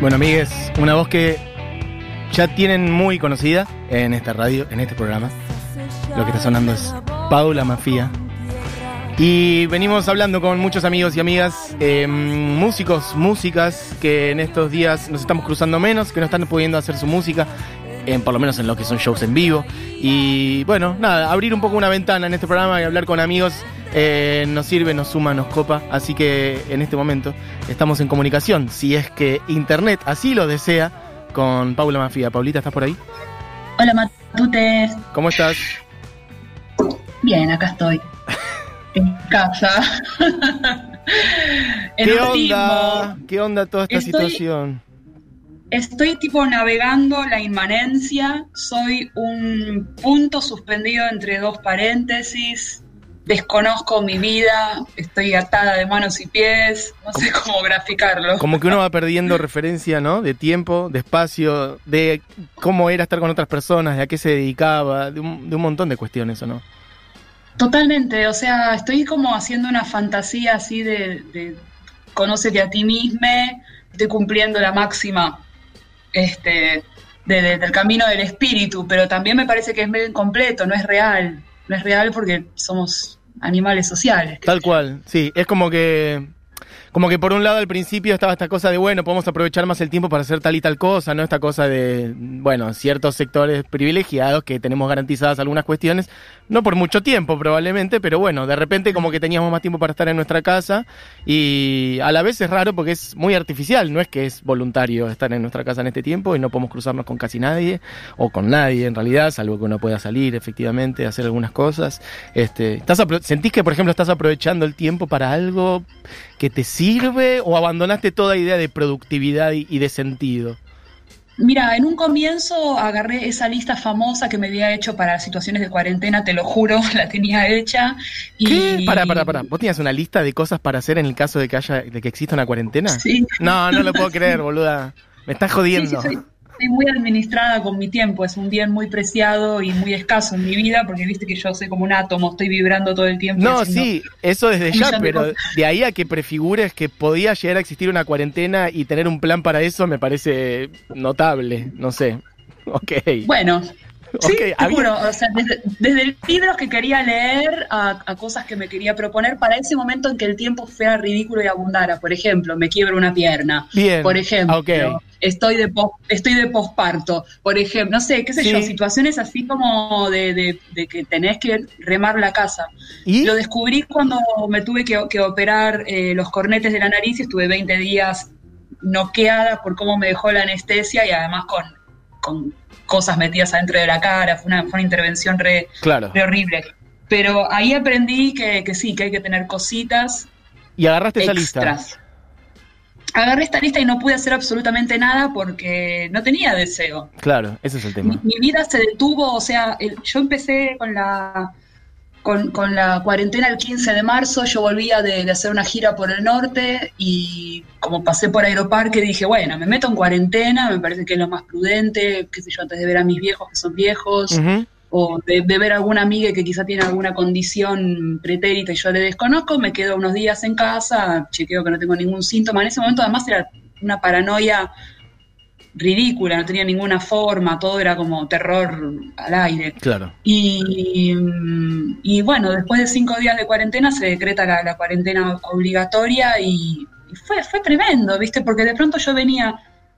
Bueno, amigues, una voz que ya tienen muy conocida en esta radio, en este programa. Lo que está sonando es Paula Mafia. Y venimos hablando con muchos amigos y amigas, eh, músicos, músicas, que en estos días nos estamos cruzando menos, que no están pudiendo hacer su música, en, por lo menos en lo que son shows en vivo. Y bueno, nada, abrir un poco una ventana en este programa y hablar con amigos eh, nos sirve, nos suma, nos copa. Así que en este momento estamos en comunicación, si es que Internet así lo desea, con Paula Mafia. Paulita, ¿estás por ahí? Hola Matutes. ¿Cómo estás? Bien, acá estoy. en casa. ¿Qué onda? ¿Qué onda toda esta Estoy- situación? Estoy tipo navegando la inmanencia. Soy un punto suspendido entre dos paréntesis. Desconozco mi vida. Estoy atada de manos y pies. No sé cómo graficarlo. Como que uno va perdiendo referencia, ¿no? De tiempo, de espacio, de cómo era estar con otras personas, de a qué se dedicaba, de un, de un montón de cuestiones, ¿o no? Totalmente, o sea, estoy como haciendo una fantasía así de, de conócete a ti mismo, estoy cumpliendo la máxima este, de- de- del camino del espíritu, pero también me parece que es medio incompleto, no es real, no es real porque somos animales sociales. Tal cual, sí, es como que como que por un lado al principio estaba esta cosa de bueno, podemos aprovechar más el tiempo para hacer tal y tal cosa, ¿no? Esta cosa de bueno, ciertos sectores privilegiados que tenemos garantizadas algunas cuestiones, no por mucho tiempo probablemente, pero bueno, de repente como que teníamos más tiempo para estar en nuestra casa y a la vez es raro porque es muy artificial, no es que es voluntario estar en nuestra casa en este tiempo y no podemos cruzarnos con casi nadie o con nadie en realidad, salvo que uno pueda salir efectivamente, hacer algunas cosas. Este, ¿estás ¿Sentís que, por ejemplo, estás aprovechando el tiempo para algo que te sirve o abandonaste toda idea de productividad y, y de sentido? Mira, en un comienzo agarré esa lista famosa que me había hecho para situaciones de cuarentena, te lo juro, la tenía hecha. Y... ¿Qué? Pará, pará, pará. ¿Vos tenías una lista de cosas para hacer en el caso de que haya, de que exista una cuarentena? Sí. No, no lo puedo creer, boluda. Me estás jodiendo. Sí, sí, soy, soy muy administrada con mi tiempo, es un bien muy preciado y muy escaso en mi vida, porque viste que yo soy como un átomo, estoy vibrando todo el tiempo. No, sí, eso desde ya, de pero de ahí a que prefigures que podía llegar a existir una cuarentena y tener un plan para eso me parece notable, no sé. Ok. Bueno, sí, Ok, te había- juro, o sea, desde, desde libros que quería leer a, a cosas que me quería proponer para ese momento en que el tiempo fuera ridículo y abundara. Por ejemplo, me quiebro una pierna. Bien. Por ejemplo, estoy de estoy de posparto. Por ejemplo, no sé, qué sé Sí. yo, situaciones así como de, de- de que tenés que remar la casa. ¿Y? Lo descubrí cuando me tuve que, que operar eh, los cornetes de la nariz y estuve 20 días noqueada por cómo me dejó la anestesia y además con, con cosas metidas adentro de la cara. Fue una, fue una intervención re, Claro. re horrible. Pero ahí aprendí que, que sí, que hay que tener cositas Y agarraste esa lista. Agarré esta lista y no pude hacer absolutamente nada porque no tenía deseo. Claro, ese es el Mi, tema. mi vida se detuvo, o sea, el- yo empecé con la con, con la cuarentena el 15 de marzo, yo volvía de, de hacer una gira por el norte y como pasé por Aeroparque dije, bueno, me meto en cuarentena, me parece que es lo más prudente, qué sé yo, antes de ver a mis viejos que son viejos, o de, de ver a alguna amiga que quizá tiene alguna condición pretérita y yo le desconozco, me quedo unos días en casa, chequeo que no tengo ningún síntoma. En ese momento además era una paranoia ridícula, no tenía ninguna forma, todo era como terror al aire. Claro. Y, y bueno, después de cinco días de cuarentena se decreta la, la cuarentena obligatoria y, y fue, fue tremendo, ¿viste? Porque de pronto yo venía,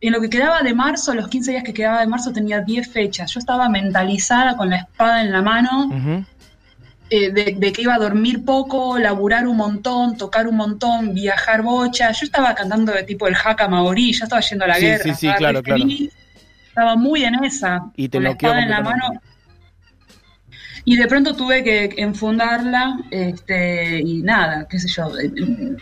en lo que quedaba de marzo, los 15 días que quedaba de marzo tenía 10 fechas. Yo estaba mentalizada con la espada en la mano. Eh, de, de que iba a dormir poco, laburar un montón, tocar un montón, viajar bocha. Yo estaba cantando de tipo el Haka Maorí, ya estaba yendo a la Sí, guerra. sí, sí, estaba claro, feliz, Estaba muy en esa. Y te con la espada en la mano. Y de pronto tuve que enfundarla, este, y nada, qué sé yo. eh, eh,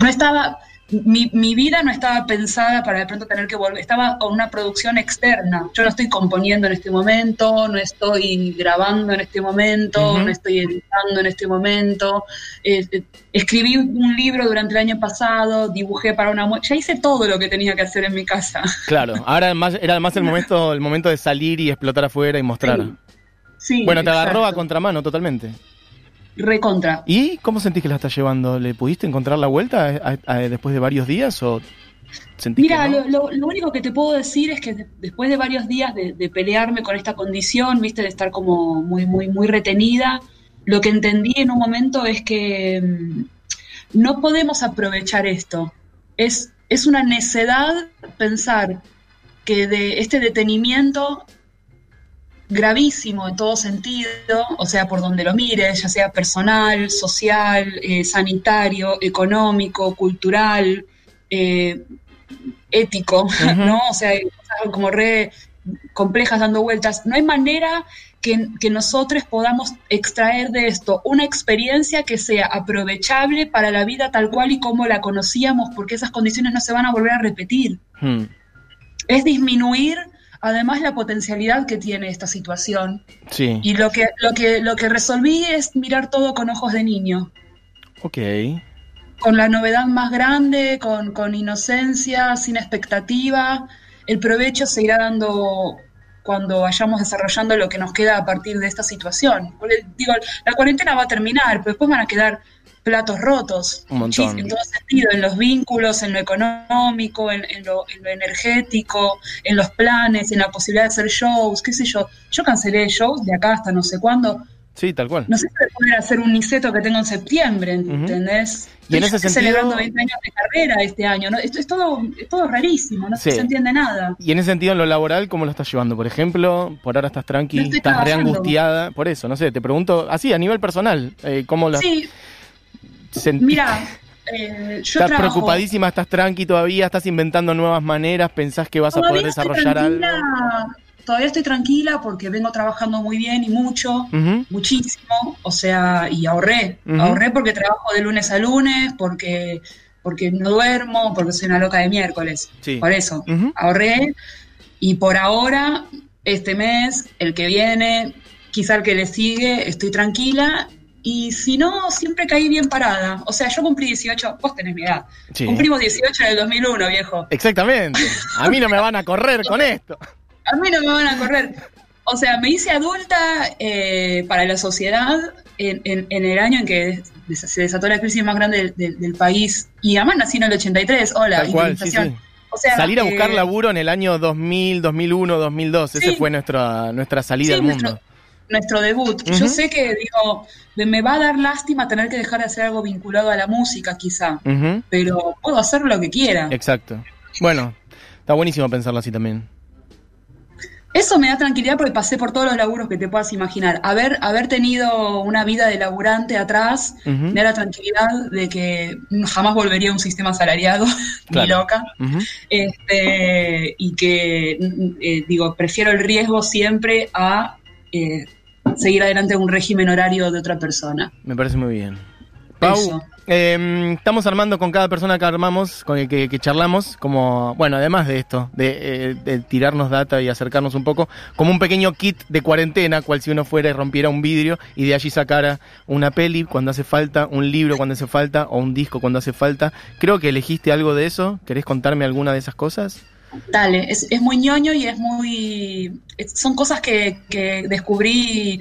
No estaba, mi, mi vida no estaba pensada para de pronto tener que volver, estaba con una producción externa. Yo no estoy componiendo en este momento, no estoy grabando en este momento, no estoy editando en este momento. Eh, eh, escribí un libro durante el año pasado, dibujé para una muestra, ya hice todo lo que tenía que hacer en mi casa. Claro. Ahora además, era además el momento, el momento de salir y explotar afuera y mostrar. Sí. Sí, bueno, te agarró a contramano totalmente. Recontra. ¿Y cómo sentís que la estás llevando? ¿Le pudiste encontrar la vuelta a- a- a- después de varios días o Mira, lo, único que te puedo decir es que después de varios días de, de, pelearme con esta condición, viste, de estar como muy, muy, muy retenida, lo que entendí en un momento es que mm, no podemos aprovechar esto. Es, es una necedad pensar que de este detenimiento gravísimo en todo sentido, o sea, por donde lo mires, ya sea personal, social, eh, sanitario, económico, cultural, eh, ético, ¿no? O sea, como re complejas dando vueltas. No hay manera que, que, nosotros podamos extraer de esto una experiencia que sea aprovechable para la vida tal cual y como la conocíamos, porque esas condiciones no se van a volver a repetir. Hmm. Es disminuir además la potencialidad que tiene esta situación. Sí. Y lo que, lo que, lo que resolví es mirar todo con ojos de niño. Ok. Con la novedad más grande, con, con inocencia, sin expectativa. El provecho se irá dando cuando vayamos desarrollando lo que nos queda a partir de esta situación. digo, la cuarentena va a terminar, pero después van a quedar platos rotos. Un montón. En todo sentido, en los vínculos, en lo económico, en, lo, energético, en los planes, en la posibilidad de hacer shows, qué sé yo. Yo cancelé shows de acá hasta no sé cuándo. Sí, tal cual. No sé si voy poder hacer un niceto que tengo en septiembre, ¿entendés? Y en ese estoy sentido... celebrando 20 años de carrera este año, ¿no? Esto es todo, es todo rarísimo, no se entiende nada. Y en ese sentido, en lo laboral, ¿cómo lo estás llevando? Por ejemplo, por ahora estás tranqui, estás reangustiada, por eso, no sé, te pregunto, así, a nivel personal, eh, ¿cómo lo... Sí, Mira, eh, yo estás preocupadísima, estás tranqui todavía, estás inventando nuevas maneras, pensás que vas a poder desarrollar algo. Todavía estoy tranquila porque vengo trabajando muy bien y mucho, muchísimo, o sea, y ahorré, ahorré porque trabajo de lunes a lunes, porque porque no duermo, porque soy una loca de miércoles. Por eso, ahorré y por ahora, este mes, el que viene, quizá el que le sigue, estoy tranquila y si no, siempre caí bien parada. O sea, yo cumplí 18, vos tenés mi edad. Cumplimos 18 en el 2001, viejo. Exactamente. A mí no me van a correr con esto. A mí no me van a correr. O sea, me hice adulta eh, para la sociedad en, el año en que se desató la crisis más grande del, país. Y además nací en el 83. Hola, Tal O sea, Salir a buscar eh, laburo en el año 2000, 2001, 2002. Esa fue nuestra, nuestra salida al mundo nuestro debut. Yo sé que, digo, me va a dar lástima tener que dejar de hacer algo vinculado a la música, quizá, pero puedo hacer lo que quiera. Exacto. Bueno, está buenísimo pensarlo así también. Eso me da tranquilidad porque pasé por todos los laburos que te puedas imaginar. Haber, haber tenido una vida de laburante atrás me da la tranquilidad de que jamás volvería a un sistema asalariado, ni loca. este, y que, eh, digo, prefiero el riesgo siempre a eh, seguir adelante un régimen horario de otra persona. Me parece muy bien. Pau, em, estamos armando con cada persona que armamos, con el que, charlamos, como, bueno, además de esto, eh, de, tirarnos data y acercarnos un poco, como un pequeño kit de cuarentena, cual si uno fuera y rompiera un vidrio y de allí sacara una peli cuando hace falta, un libro cuando hace falta o un disco cuando hace falta. Creo que elegiste algo de eso. ¿Querés contarme alguna de esas cosas? Dale, es, es muy ñoño y es muy... son cosas que, que descubrí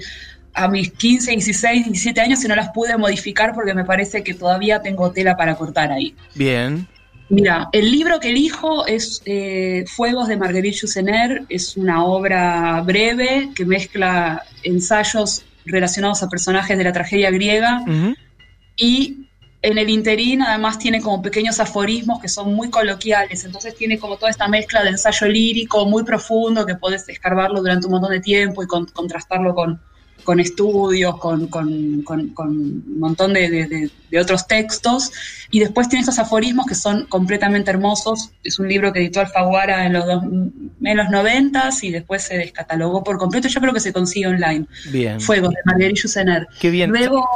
a mis 15, 16, 17 años y no las pude modificar porque me parece que todavía tengo tela para cortar ahí. Bien. Mira, el libro que elijo es eh, Fuegos de Marguerite Yourcenar, es una obra breve que mezcla ensayos relacionados a personajes de la tragedia griega y en el interín además tiene como pequeños aforismos que son muy coloquiales, entonces tiene como toda esta mezcla de ensayo lírico muy profundo que puedes escarbarlo durante un montón de tiempo y contrastarlo con, con estudios, con, con, un montón de, otros textos. Y después tiene estos aforismos que son completamente hermosos. Es un libro que editó Alfaguara en los, dos, en los 90 y después se descatalogó por completo. Yo creo que se consigue online. Bien. Fuegos de Marguerite Yusener. Qué bien. Luego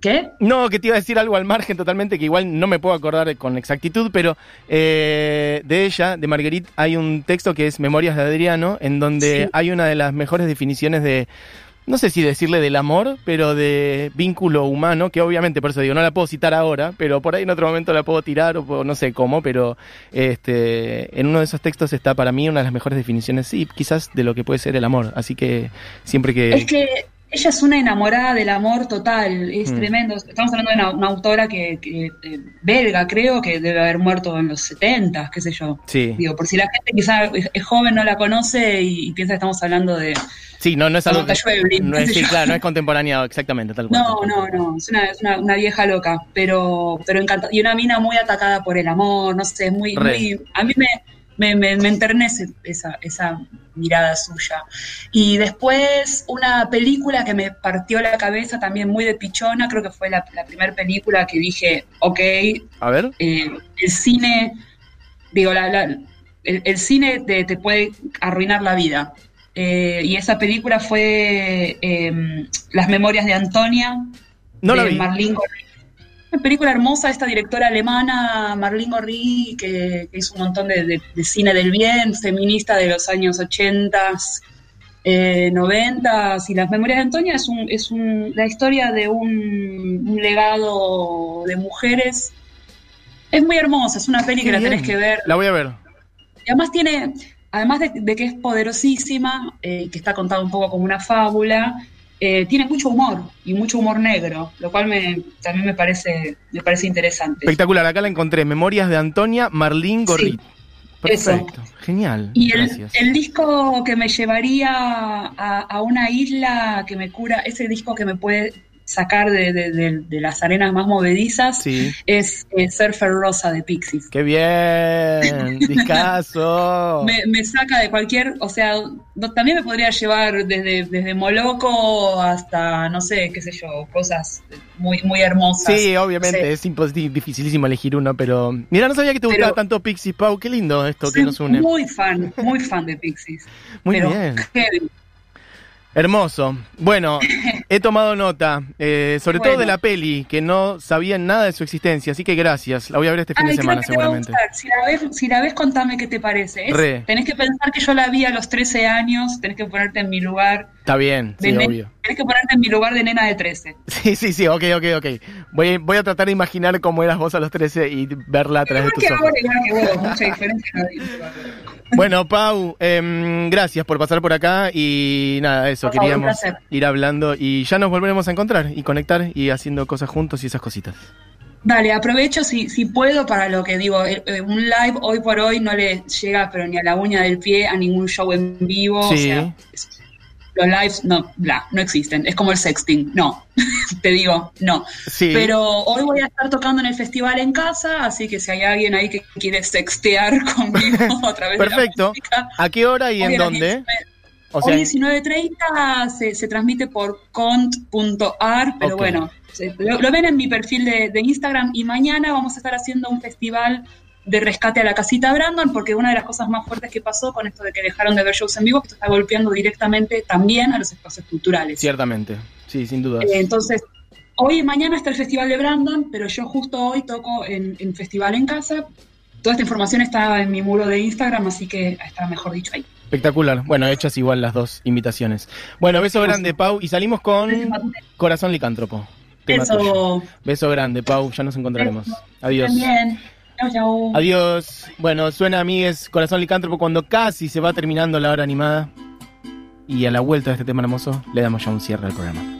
¿Qué? No, que te iba a decir algo al margen totalmente, que igual no me puedo acordar con exactitud, pero eh, de ella, de Marguerite, hay un texto que es Memorias de Adriano, en donde hay una de las mejores definiciones de, no sé si decirle del amor, pero de vínculo humano, que obviamente por eso digo, no la puedo citar ahora, pero por ahí en otro momento la puedo tirar o no sé cómo, pero este, en uno de esos textos está para mí una de las mejores definiciones, sí, quizás de lo que puede ser el amor. Así que siempre que... Es que ella es una enamorada del amor total, es Mm. tremendo. Estamos hablando de una, una autora que, que, eh, belga, creo, que debe haber muerto en los 70, qué sé yo. Sí. Digo, por si la gente quizá es joven, no la conoce y, y piensa que estamos hablando de... Sí, no, no es algo que, no es, sé sí, yo. claro, no es contemporáneo, exactamente, tal cual. No, no, no, es una, es una, una vieja loca, pero, pero encanta. Y una mina muy atacada por el amor, no sé, muy, Re. muy a mí me, me, me, me enternece esa, esa mirada suya. Y después una película que me partió la cabeza también muy de pichona, creo que fue la, la primera película que dije, ok, A ver, eh, el cine, digo, la, la- el, el cine te, te puede arruinar la vida. Eh, y esa película fue eh, Las Memorias de Antonia, no la de vi. Marlene. Una película hermosa, esta directora alemana, Marlene Gorri, que, que hizo un montón de, de- de cine del bien, feminista de los años 80, eh, 90. Y Las Memorias de Antonia es, un, es un- la historia de un, un legado de mujeres. Es muy hermosa, es una peli Qué que la tenés que ver. La voy a ver. Y además tiene, además de, de que es poderosísima, eh, que está contada un poco como una fábula, eh, tiene mucho humor y mucho humor negro, lo cual me, también me parece, me parece interesante. Espectacular, acá la encontré. Memorias de Antonia Marlín Gorrit. eso. Perfecto, genial. Y el, Gracias. el disco que me llevaría a, a una isla que me cura, ese disco que me puede sacar de, de- de- de las arenas más movedizas, Sí, es eh, Surfer Rosa de Pixies. qué bien. Discaso. Me, me saca de cualquier, o sea, no- también me podría llevar desde, desde Moloco hasta, no sé, qué sé yo, cosas muy, muy hermosas. Sí, obviamente, Sí. es dificilísimo elegir uno, pero. Mira, no sabía que te Pero- gustaba tanto Pixie Pau. Qué lindo esto que nos une. muy fan, muy fan de Pixies. Muy pero bien. heavy. Hermoso. Bueno, he tomado nota, eh, sobre todo de la peli, que no sabían nada de su existencia, así que gracias. La voy a ver este fin Ay, de semana, seguramente. Si la, ves, si la ves, contame qué te parece. Re. Tenés que pensar que yo la vi a los 13 años, tenés que ponerte en mi lugar. Está bien, sí, obvio. Tenés que ponerte en mi lugar de nena de 13. Sí, sí, sí, ok, ok, ok. Voy, voy a tratar de imaginar cómo eras vos a los 13 y verla a través de tus que ojos. que vos, mucha diferencia. Bueno, Pau, em, gracias por pasar por acá y nada, eso, Por queríamos ir hablando y ya nos volveremos a encontrar y conectar y haciendo cosas juntos y esas cositas. Dale, aprovecho si, si puedo para lo que digo. eh, eh, un live hoy por hoy no le llega, pero ni a la uña del pie, a ningún show en vivo. Sí. O sea, es- los lives no, bla, no existen. Es como el sexting. No, te digo, no. Sí. Pero hoy voy a estar tocando en el festival en casa, así que si hay alguien ahí que quiere sextear conmigo a través Perfecto. de la música. ¿A qué hora y en dónde? 19 O sea, Hoy 19.30 se, se transmite por cont.ar, pero bueno, lo, lo ven en mi perfil de, de Instagram y mañana vamos a estar haciendo un festival de rescate a la casita Brandon, porque una de las cosas más fuertes que pasó con esto de que dejaron de ver shows en vivo, que esto está golpeando directamente también a los espacios culturales. ciertamente, sí, sin duda. Eh, entonces, hoy y mañana está el Festival de Brandon, pero yo justo hoy toco en, en Festival en Casa. Toda esta información está en mi muro de Instagram, así que está mejor dicho ahí. Espectacular. Bueno, hechas igual las dos invitaciones. Bueno, beso grande, Pau, y salimos con Corazón Licántropo. Tema tuyo. Eso. Beso grande, Pau, ya nos encontraremos. Adiós. También. Chau, chau. Adiós. Bueno, suena amigues Corazón Licántropo cuando casi se va terminando la hora animada. Y a la vuelta de este tema hermoso le damos ya un cierre al programa.